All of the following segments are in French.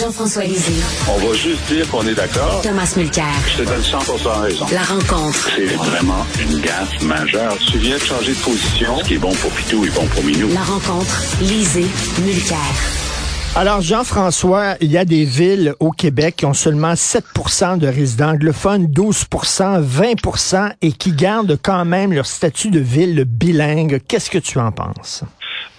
Jean-François Lisée. On va juste dire qu'on est d'accord. Thomas Mulcair. Je te donne 100 raison. La rencontre. C'est vraiment une gaffe majeure. Tu viens de changer de position. Ce qui est bon pour Pitou est bon pour Minou. La rencontre. Lisée. Mulcair. Alors, Jean-François, il y a des villes au Québec qui ont seulement 7% de résidents anglophones, 12% 20% et qui gardent quand même leur statut de ville bilingue. Qu'est-ce que tu en penses?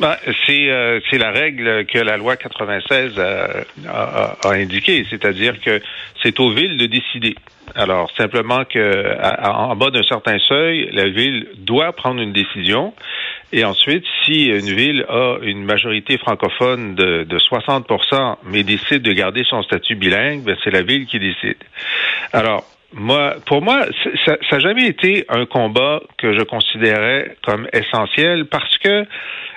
Ben, c'est euh, c'est la règle que la loi 96 a, a, a indiquée, c'est-à-dire que c'est aux villes de décider. Alors simplement que en bas d'un certain seuil, la ville doit prendre une décision. Et ensuite, si une ville a une majorité francophone de, de 60% mais décide de garder son statut bilingue, ben c'est la ville qui décide. Alors, moi, pour moi, ça n'a jamais été un combat que je considérais comme essentiel parce que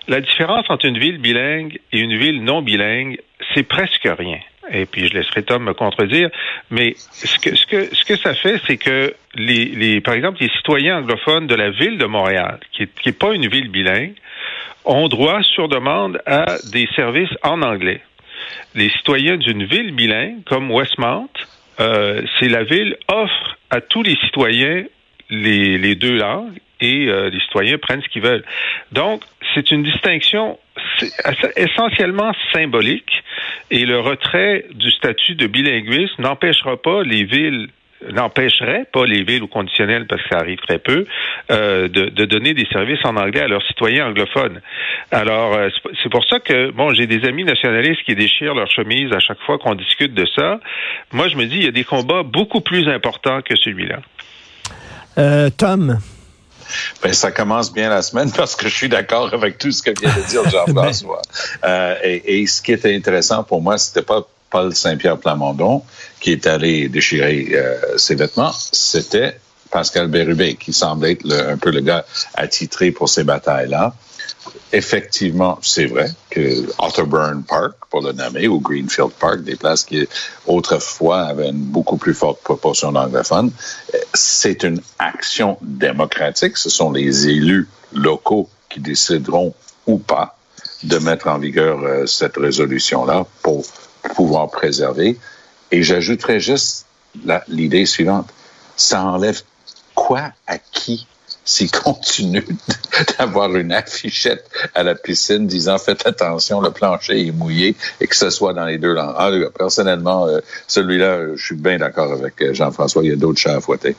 la différence entre une ville bilingue et une ville non bilingue, c'est presque rien. Et puis je laisserai Tom me contredire, mais ce que ce que ce que ça fait, c'est que les, les par exemple les citoyens anglophones de la ville de Montréal, qui est, qui est pas une ville bilingue, ont droit sur demande à des services en anglais. Les citoyens d'une ville bilingue comme Westmount, euh, c'est la ville offre à tous les citoyens les, deux langues et euh, les citoyens prennent ce qu'ils veulent. Donc, c'est une distinction essentiellement symbolique et le retrait du statut de bilinguisme n'empêchera pas les villes n'empêcherait pas les villes au conditionnel, parce que ça arrive très peu, euh, de, de, donner des services en anglais à leurs citoyens anglophones. Alors, euh, c'est pour ça que, bon, j'ai des amis nationalistes qui déchirent leur chemise à chaque fois qu'on discute de ça. Moi, je me dis, il y a des combats beaucoup plus importants que celui-là. Euh, Tom, ben, ça commence bien la semaine parce que je suis d'accord avec tout ce que vient de dire Jean-François. euh, et, et, ce qui était intéressant pour moi, c'était pas Paul Saint-Pierre Plamondon qui est allé déchirer euh, ses vêtements, c'était Pascal Bérubé, qui semble être le, un peu le gars attitré pour ces batailles-là. Effectivement, c'est vrai que Otterburn Park, pour le nommer, ou Greenfield Park, des places qui autrefois avaient une beaucoup plus forte proportion d'anglophones, c'est une action démocratique. Ce sont les élus locaux qui décideront ou pas de mettre en vigueur euh, cette résolution-là pour pouvoir préserver. Et j'ajouterais juste l'idée suivante. Ça enlève quoi à qui s'il continue d'avoir une affichette à la piscine disant faites attention, le plancher est mouillé et que ce soit dans les deux langues. Ah, personnellement, euh, celui-là, je suis bien d'accord avec euh, Jean-François. Il y a d'autres chats à fouetter.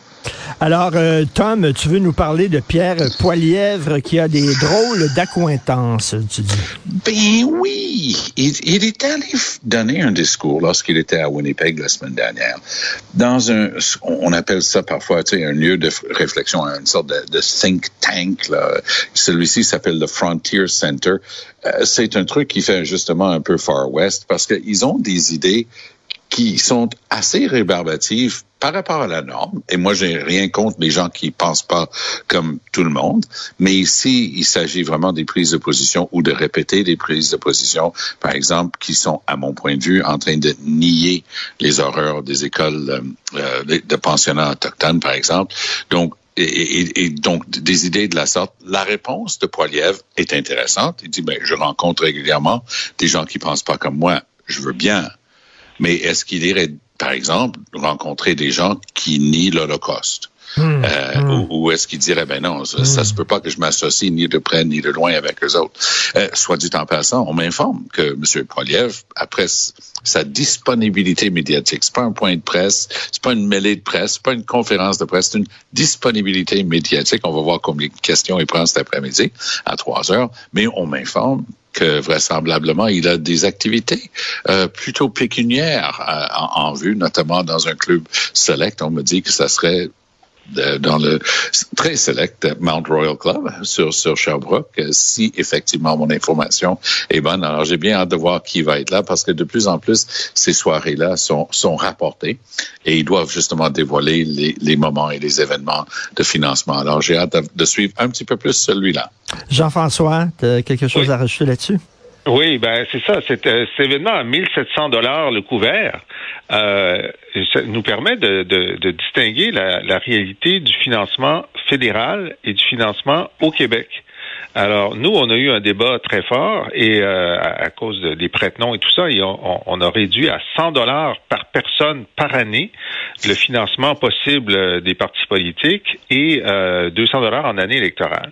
Alors, euh, Tom, tu veux nous parler de Pierre Poilièvre qui a des drôles d'accointances, tu dis? Ben oui. Il, il est allé donner un discours lorsqu'il était à Winnipeg la semaine dernière. Dans un, on appelle ça parfois, tu sais, un lieu de réflexion, une sorte de, de think tank. Celui-ci s'appelle le Frontier Center. Euh, c'est un truc qui fait justement un peu Far West parce qu'ils ont des idées qui sont assez rébarbatives par rapport à la norme. Et moi, j'ai rien contre les gens qui pensent pas comme tout le monde. Mais ici, il s'agit vraiment des prises de position ou de répéter des prises de position, par exemple, qui sont, à mon point de vue, en train de nier les horreurs des écoles euh, de pensionnats autochtones, par exemple. Donc, et, et, et, donc des idées de la sorte. La réponse de Poiliev est intéressante. Il dit, ben, je rencontre régulièrement des gens qui pensent pas comme moi. Je veux bien. Mais est-ce qu'il irait, par exemple, rencontrer des gens qui nient l'Holocauste? Mmh, euh, mmh. Ou, ou est-ce qu'il dirait, ben non, ça, mmh. ça, se peut pas que je m'associe ni de près ni de loin avec eux autres. Euh, soit dit en passant, on m'informe que M. Poiliev, après sa disponibilité médiatique, c'est pas un point de presse, c'est pas une mêlée de presse, c'est pas une conférence de presse, c'est une disponibilité médiatique. On va voir combien de questions il prend cet après-midi à trois heures, mais on m'informe que vraisemblablement il a des activités euh, plutôt pécuniaires euh, en, en, vue, notamment dans un club select. On me dit que ça serait dans le très select Mount Royal Club sur, sur Sherbrooke, si effectivement mon information est bonne. Alors, j'ai bien hâte de voir qui va être là parce que de plus en plus, ces soirées-là sont, sont rapportées et ils doivent justement dévoiler les, les moments et les événements de financement. Alors, j'ai hâte de, de, suivre un petit peu plus celui-là. Jean-François, quelque chose oui. à rajouter là-dessus? Oui, ben c'est ça. Cet, euh, cet événement à 1700 dollars le couvert euh, ça nous permet de, de, distinguer la, réalité du financement fédéral et du financement au Québec. Alors, nous, on a eu un débat très fort et euh, à, cause des prête-noms et tout ça, on, a réduit à 100 dollars par personne par année le financement possible des partis politiques et euh, 200 dollars en année électorale.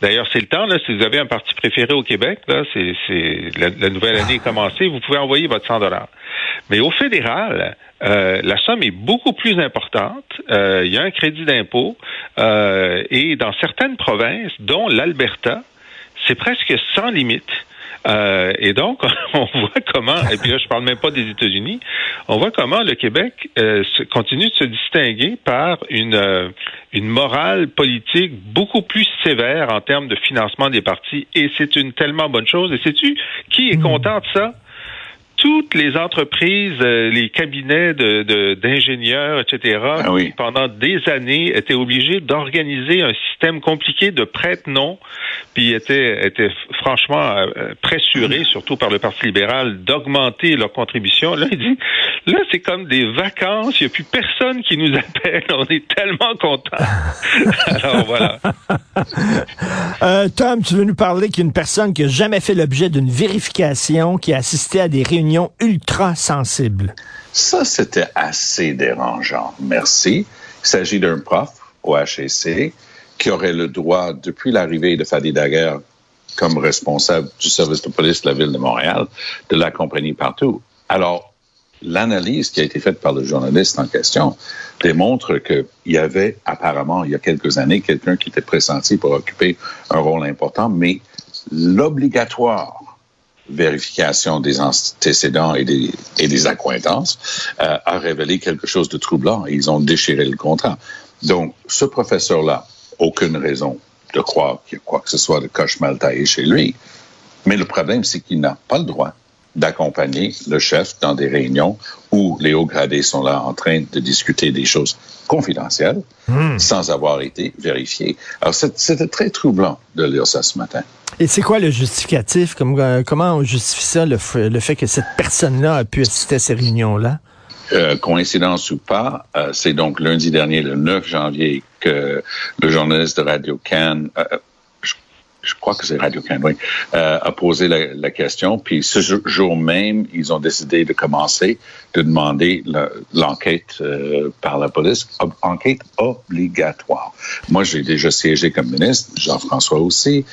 D'ailleurs, c'est le temps, là, si vous avez un parti préféré au Québec, là, c'est, la, nouvelle année est commencée, vous pouvez envoyer votre 100 dollars. Mais au fédéral, euh, la somme est beaucoup plus importante. Euh, il y a un crédit d'impôt euh, et dans certaines provinces, dont l'Alberta, c'est presque sans limite. Euh, et donc, on voit comment, et puis là, je parle même pas des États-Unis, on voit comment le Québec euh, continue de se distinguer par une, euh, une morale politique beaucoup plus sévère en termes de financement des partis. Et c'est une tellement bonne chose. Et sais-tu qui est hmm. content de ça? Toutes les entreprises, euh, les cabinets de, d'ingénieurs, etc., ah pendant des années étaient obligés d'organiser un système compliqué de prête-nom, puis étaient, étaient franchement euh, pressurés, surtout par le Parti libéral, d'augmenter leur contribution. Là, il dit, là, c'est comme des vacances, il n'y a plus personne qui nous appelle, on est tellement contents. Alors voilà. Euh, Tom, tu veux nous parler qu'une personne qui n'a jamais fait l'objet d'une vérification, qui a assisté à des réunions ultra. Ça, c'était assez dérangeant. Merci. Il s'agit d'un prof au HEC qui aurait le droit, depuis l'arrivée de Fadi Daguerre comme responsable du service de police de la ville de Montréal, de l'accompagner partout. Alors, l'analyse qui a été faite par le journaliste en question démontre qu'il y avait apparemment, il y a quelques années, quelqu'un qui était pressenti pour occuper un rôle important, mais l'obligatoire vérification des antécédents et des, et des accointances euh, a révélé quelque chose de troublant et ils ont déchiré le contrat. Donc, ce professeur-là, aucune raison de croire qu'il y a quoi que ce soit de coche mal taillé chez lui. Mais le problème, c'est qu'il n'a pas le droit d'accompagner le chef dans des réunions où les hauts gradés sont là en train de discuter des choses confidentielles hmm. sans avoir été vérifiées. Alors, c'était très troublant de lire ça ce matin. Et c'est quoi le justificatif? Euh, comment on justifie ça, le, fait que cette personne-là a pu assister à ces réunions-là? Euh, coïncidence ou pas, euh, c'est donc lundi dernier, le 9 janvier, que le journaliste de Radio Can, je, crois que c'est Radio Can, oui, a posé la, question. Puis ce jour même, ils ont décidé de commencer, de demander l'enquête par la police, enquête obligatoire. Moi, j'ai déjà siégé comme ministre, Jean-François aussi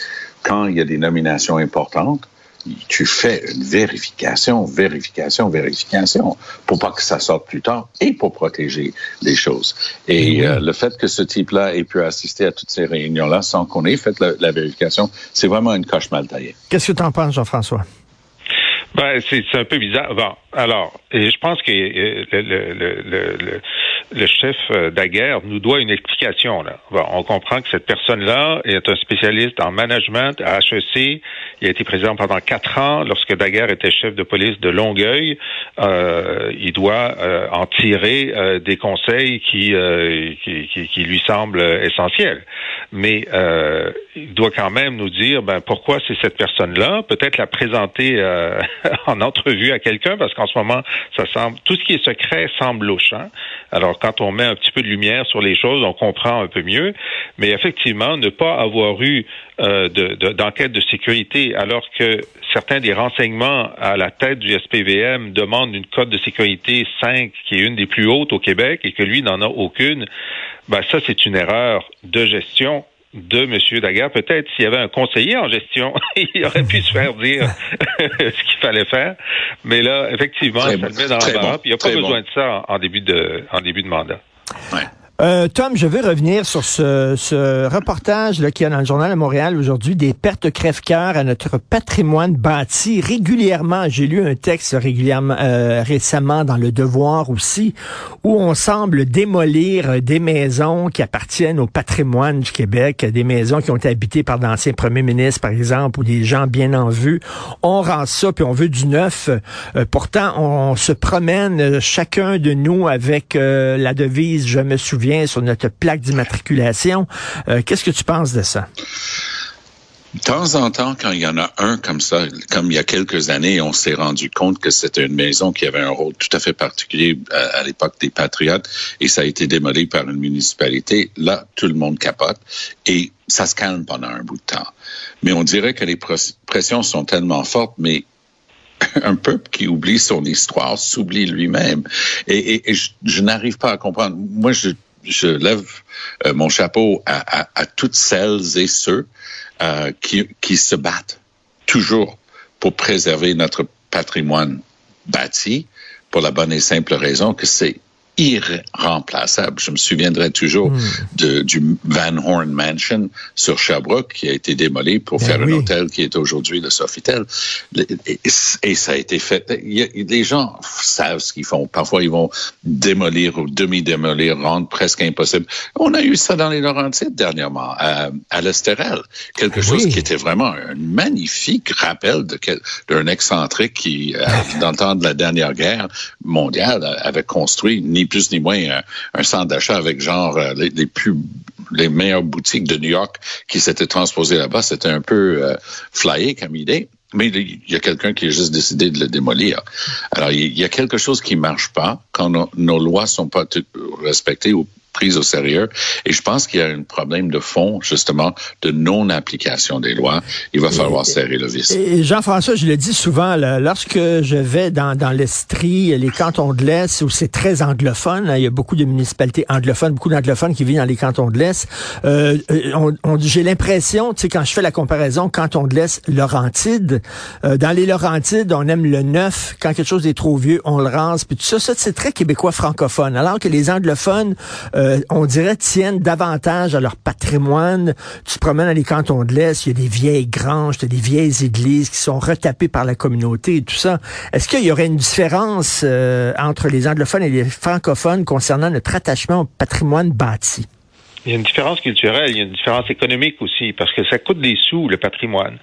quand il y a des nominations importantes, tu fais une vérification, vérification, vérification pour pas que ça sorte plus tard et pour protéger les choses. Et euh, le fait que ce type-là ait pu assister à toutes ces réunions-là sans qu'on ait fait la, vérification, c'est vraiment une coche mal taillée. Qu'est-ce que tu en penses, Jean-François? Ben, c'est un peu bizarre. Bon, alors, je pense que euh, le, le, le, le chef euh, Daguerre nous doit une explication. On comprend que cette personne-là est un spécialiste en management à HEC. Il a été président pendant quatre ans. Lorsque Daguerre était chef de police de Longueuil, euh, il doit euh, en tirer des conseils qui, lui semblent essentiels. Mais il doit quand même nous dire ben, pourquoi c'est cette personne-là? Peut-être la présenter en entrevue à quelqu'un, parce qu'en ce moment, ça semble tout ce qui est secret semble louche. Hein? Alors quand on met un petit peu de lumière sur les choses, on comprend un peu mieux. Mais effectivement, ne pas avoir eu euh, d'enquête de, sécurité alors que certains des renseignements à la tête du SPVM demandent une cote de sécurité 5 qui est une des plus hautes au Québec et que lui n'en a aucune, ben ça c'est une erreur de gestion de M. Daguerre. Peut-être s'il y avait un conseiller en gestion, il aurait pu se faire dire ce qu'il fallait faire. Mais là, effectivement, ça le met dans l'embarras. il n'y a pas besoin de ça en, début de en début de mandat. Euh, Tom, je veux revenir sur ce, ce reportage qu'il y a dans le journal de Montréal aujourd'hui, des pertes crève-cœur à notre patrimoine bâti régulièrement. J'ai lu un texte régulièrement euh, récemment dans Le Devoir aussi, où on semble démolir des maisons qui appartiennent au patrimoine du Québec, des maisons qui ont été habitées par d'anciens premiers ministres, par exemple, ou des gens bien en vue. On rend ça, puis on veut du neuf. Euh, pourtant, on, se promène chacun de nous avec la devise « Je me souviens » sur notre plaque d'immatriculation. Euh, qu'est-ce que tu penses de ça? De temps en temps, quand il y en a un comme ça, comme il y a quelques années, on s'est rendu compte que c'était une maison qui avait un rôle tout à fait particulier à, à l'époque des Patriotes et ça a été démoli par une municipalité. Là, tout le monde capote et ça se calme pendant un bout de temps. Mais on dirait que les pressions sont tellement fortes, mais un peuple qui oublie son histoire s'oublie lui-même. Et, je, je n'arrive pas à comprendre. Moi, je, je lève euh, mon chapeau à, toutes celles et ceux euh, qui se battent toujours pour préserver notre patrimoine bâti pour la bonne et simple raison que c'est irremplaçable. Je me souviendrai toujours mm. de, du Van Horn Mansion sur Sherbrooke qui a été démoli pour ben faire oui. un hôtel qui est aujourd'hui le Sofitel. Et, et, ça a été fait. Les gens savent ce qu'ils font. Parfois, ils vont démolir ou demi-démolir, rendre presque impossible. On a eu ça dans les Laurentides dernièrement, à, à l'Estérel. Quelque ben chose oui. qui était vraiment un magnifique rappel d'un excentrique qui, euh, dans le temps de la dernière guerre mondiale, avait construit ni plus ni moins un, un centre d'achat avec genre euh, les, plus les meilleures boutiques de New York qui s'étaient transposées là-bas. C'était un peu euh, flyé comme idée. Mais il y a quelqu'un qui a juste décidé de le démolir. Alors, il y a quelque chose qui marche pas quand nos, nos lois sont pas respectées ou prise au sérieux. Et je pense qu'il y a un problème de fond, justement, de non-application des lois. Il va falloir et, serrer le vis. Et Jean-François, je le dis souvent, là, lorsque je vais dans, dans l'Estrie, les cantons de l'Est, où c'est très anglophone, là, il y a beaucoup de municipalités anglophones, beaucoup d'anglophones qui vivent dans les cantons de l'Est, euh, on, on, j'ai l'impression, tu sais, quand je fais la comparaison canton de l'Est, Laurentide, euh, dans les Laurentides, on aime le neuf. Quand quelque chose est trop vieux, on le rase. Puis tout ça, ça c'est très québécois francophone. Alors que les anglophones, euh, on dirait, tiennent davantage à leur patrimoine. Tu te promènes dans les cantons de l'Est, il y a des vieilles granges, des vieilles églises qui sont retapées par la communauté et tout ça. Est-ce qu'il y aurait une différence euh, entre les anglophones et les francophones concernant notre attachement au patrimoine bâti? Il y a une différence culturelle, il y a une différence économique aussi, parce que ça coûte des sous, le patrimoine.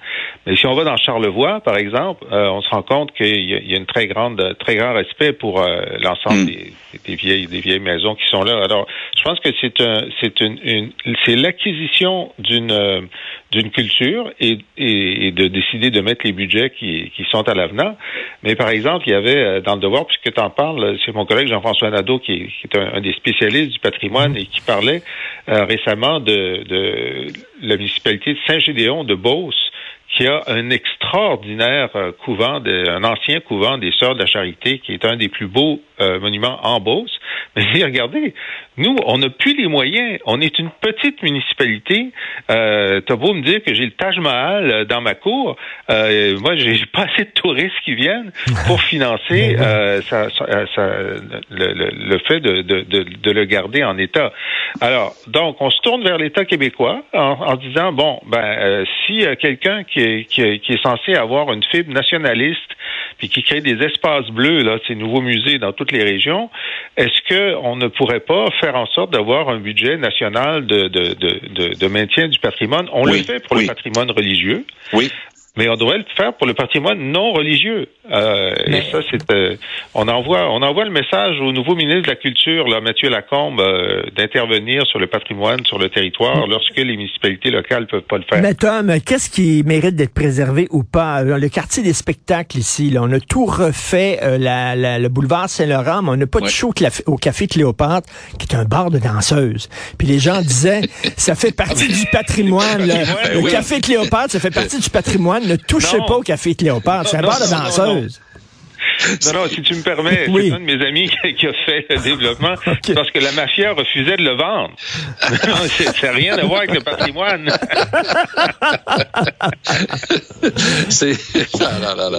Mais si on va dans Charlevoix, par exemple, euh, on se rend compte qu'il y, y, a une très grande, très grand respect pour euh, l'ensemble mm. des, des, vieilles, des vieilles maisons qui sont là. Alors, je pense que c'est un, c'est une, une c'est l'acquisition d'une, euh, d'une culture et, et, et, de décider de mettre les budgets qui, qui sont à l'avenant. Mais par exemple, il y avait euh, dans le devoir, puisque tu en parles, c'est mon collègue Jean-François Nadeau qui est, qui est un, un, des spécialistes du patrimoine mm. et qui parlait euh, récemment de, de, la municipalité de Saint-Gédéon de Beauce, qui a un extraordinaire euh, couvent, de, un ancien couvent des Sœurs de la Charité, qui est un des plus beaux euh, monuments en Beauce. Mais regardez, nous, on n'a plus les moyens. On est une petite municipalité. Euh, T'as beau me dire que j'ai le Taj Mahal euh, dans ma cour, euh, moi, j'ai pas assez de touristes qui viennent pour financer euh, ça, ça, le, le, le, fait de, de, de, de, le garder en état. Alors, donc, on se tourne vers l'État québécois en, en, disant bon, ben, euh, si quelqu'un qui est, qui, est, qui est censé avoir une fibre nationaliste puis qui crée des espaces bleus, là, ces nouveaux musées dans toutes les régions, est-ce qu'on ne pourrait pas faire en sorte d'avoir un budget national de, de, de, de, maintien du patrimoine? On oui, le fait pour oui. le patrimoine religieux. Oui mais on devrait le faire pour le patrimoine non religieux. Euh, mais... Et ça, c'est euh, on envoie on envoie le message au nouveau ministre de la Culture, là, Mathieu Lacombe, euh, d'intervenir sur le patrimoine, sur le territoire, mais... lorsque les municipalités locales peuvent pas le faire. Mais Tom, qu'est-ce qui mérite d'être préservé ou pas? Dans le quartier des spectacles ici, là, on a tout refait, euh, la, la, le boulevard Saint-Laurent, mais on n'a pas ouais. de show au café Cléopâtre, qui est un bar de danseuses. Puis les gens disaient, ça fait partie du patrimoine. Là. le oui. café Cléopâtre, ça fait partie du patrimoine ne touchez non. pas au café Cléopâtre. C'est un bar de danseuse. Non, news. Non, si tu me permets, oui. c'est un de mes amis qui a fait le développement okay. parce que la mafia refusait de le vendre. c'est rien à voir avec le patrimoine. c'est...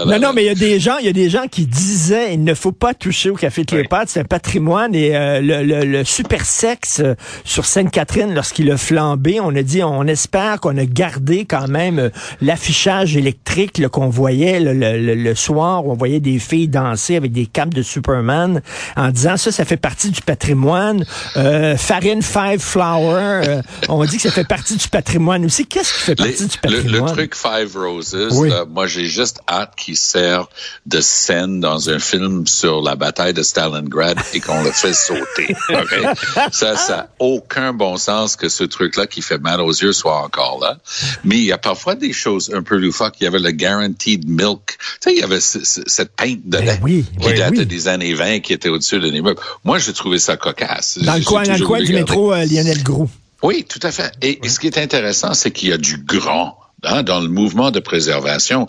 Non, non, mais il y a des gens, il y a des gens qui disaient il ne faut pas toucher au café Cléopâtre, oui. c'est un patrimoine et euh, le, le, le, super sexe euh, sur Sainte-Catherine lorsqu'il a flambé, on a dit on espère qu'on a gardé quand même euh, l'affichage électrique qu'on voyait le, le, soir, où on voyait des filles danser avec des capes de Superman en disant ça, ça fait partie du patrimoine. Euh, farine Five Flower, euh, on dit que ça fait partie du patrimoine aussi. Qu'est-ce qui fait partie du patrimoine? Le, le, truc Five Roses, oui. là, moi j'ai juste hâte qu'il sert de scène dans un film sur la bataille de Stalingrad et qu'on le fait sauter. Okay? Ça, ça n'a aucun bon sens que ce truc-là qui fait mal aux yeux soit encore là. Mais il y a parfois des choses un peu loufoques. Il y avait le Guaranteed Milk. Tu sais, il y avait cette pinte de lait ben oui, qui oui, datait oui. des années 20 qui était au-dessus de l'immeuble. Moi, j'ai trouvé ça cocasse. Dans le coin, dans le coin du métro euh, Lionel Groux. Oui, tout à fait. Et, et ce qui est intéressant, c'est qu'il y a du grand Hein, dans le mouvement de préservation,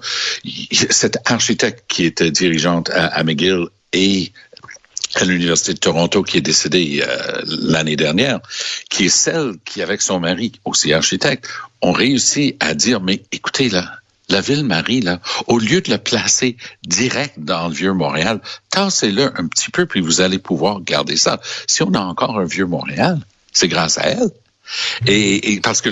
cette architecte qui était dirigeante à, à McGill et à l'Université de Toronto qui est décédée euh, l'année dernière, qui est celle qui, avec son mari, aussi architecte, ont réussi à dire, mais écoutez, là, la ville Marie, là, au lieu de le placer direct dans le vieux Montréal, tassez-le un petit peu, puis vous allez pouvoir garder ça. Si on a encore un vieux Montréal, c'est grâce à elle. Et, et parce que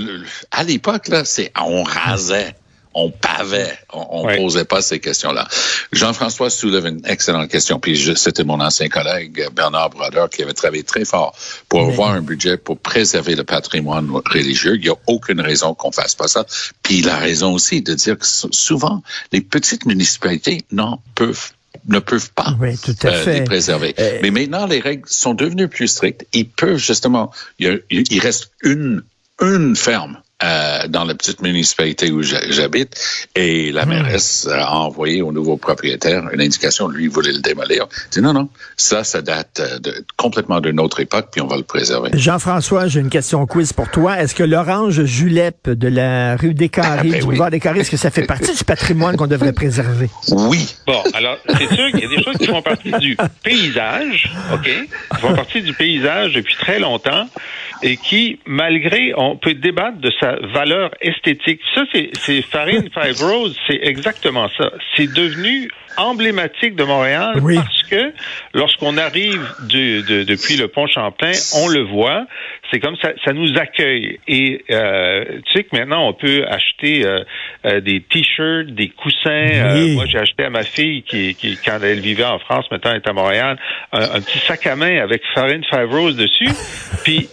à l'époque, là, c'est on rasait on pavait, on, ouais. posait pas ces questions-là. Jean-François soulève une excellente question, puis c'était mon ancien collègue Bernard Brodeur qui avait travaillé très fort pour avoir un budget pour préserver le patrimoine religieux. Il n'y a aucune raison qu'on fasse pas ça. Puis il a raison aussi de dire que souvent les petites municipalités n'en peuvent ne peuvent pas oui, tout à euh, fait. les préserver. Euh... Mais maintenant, les règles sont devenues plus strictes. Ils peuvent justement, il, il reste une, une ferme euh, dans la petite municipalité où j'habite et la mairesse a envoyé au nouveau propriétaire une indication, lui il voulait le démolir. Il dit non, non, ça, ça date de, complètement d'une autre époque, puis on va le préserver. Jean-François, j'ai une question quiz pour toi. Est-ce que l'orange julep de la rue des Carrés, ah, ben du oui. boulevard des Carrés, est-ce que ça fait partie du patrimoine qu'on devrait préserver? Oui. Bon, alors, c'est sûr qu'il y a des choses qui font partie du paysage, OK? Qui font partie du paysage depuis très longtemps et qui, malgré, on peut débattre de sa valeur esthétique. Ça, c'est Farine Five Rose, c'est exactement ça. C'est devenu emblématique de Montréal oui. parce que lorsqu'on arrive de, de, depuis le pont Champlain, on le voit, c'est comme ça, ça nous accueille. Et euh, tu sais que maintenant on peut acheter euh, euh, des t-shirts, des coussins. Oui. moi, j'ai acheté à ma fille qui, qui, quand elle vivait en France, maintenant elle est à Montréal, un, un petit sac à main avec Farine Five Rose dessus. Puis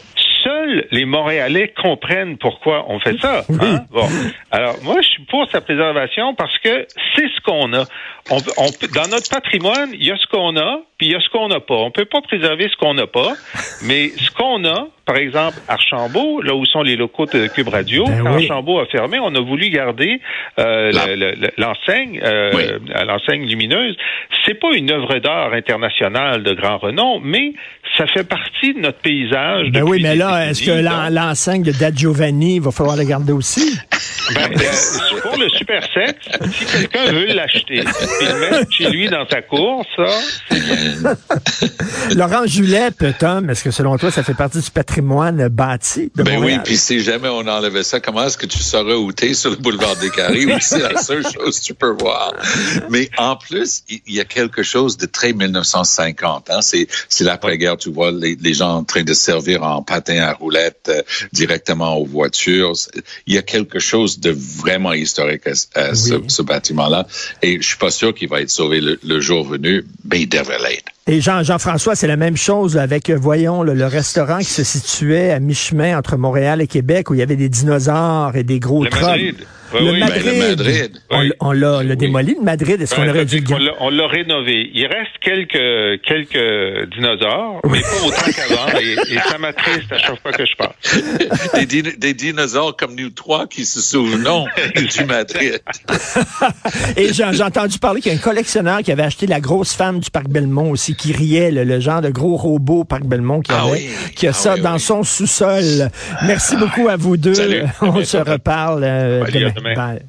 seuls les Montréalais comprennent pourquoi on fait ça. Hein? Bon. Alors, moi, je suis pour sa préservation parce que c'est ce qu'on a. On, on, dans notre patrimoine, il y a ce qu'on a, puis il y a ce qu'on n'a pas. On peut pas préserver ce qu'on n'a pas, mais ce qu'on a, par exemple, Archambault, là où sont les locaux de Cube Radio, ben quand oui. Archambault a fermé, on a voulu garder euh, l'enseigne, euh, oui. l'enseigne lumineuse. C'est pas une œuvre d'art internationale de grand renom, mais ça fait partie de notre paysage. Ben oui, mais là, est-ce que l'enseigne de Da Giovanni, il va falloir la garder aussi? Ben, euh, pour le super sexe, si quelqu'un veut l'acheter et le mettre chez lui dans sa cour, ça, Laurent Julep, Tom, est-ce que selon toi, ça fait partie du patrimoine bâti de Ben Montréal? oui, puis si jamais on enlevait ça, comment est-ce que tu saurais où t'es sur le boulevard des Carrés? Oui, c'est la seule chose que tu peux voir. Mais en plus, il y a quelque chose de très 1950. Hein? C'est, c'est l'après-guerre, tu vois, les, les, gens en train de servir en patin à roulettes euh, directement aux voitures. Il y a quelque chose de vraiment historique à, à oui. ce, ce bâtiment-là. Et je suis pas sûr qu'il va être sauvé le, le jour venu, mais il devrait l'être. Et Jean, Jean-François, c'est la même chose avec, voyons, le, le, restaurant qui se situait à mi-chemin entre Montréal et Québec, où il y avait des dinosaures et des gros. Oui, le, oui. Madrid. Ben, le Madrid. On, on l'a oui. démoli, le Madrid. Est-ce qu'on aurait dû On l'a rénové. Il reste quelques, quelques dinosaures, mais pas autant qu'avant. Et, et, ça m'attriste à chaque fois que je parle. des, din des, dinosaures comme nous trois qui se souvenons du Madrid. et j'ai entendu parler qu'il y a un collectionneur qui avait acheté la grosse femme du Parc Belmont aussi, qui riait, le, le genre de gros robot Parc Belmont qui, ah avait, oui. qui a ah ça oui, dans oui. son sous-sol. Merci ah, beaucoup à vous deux. Salut. On se reparle euh, demain. Demain. Bye.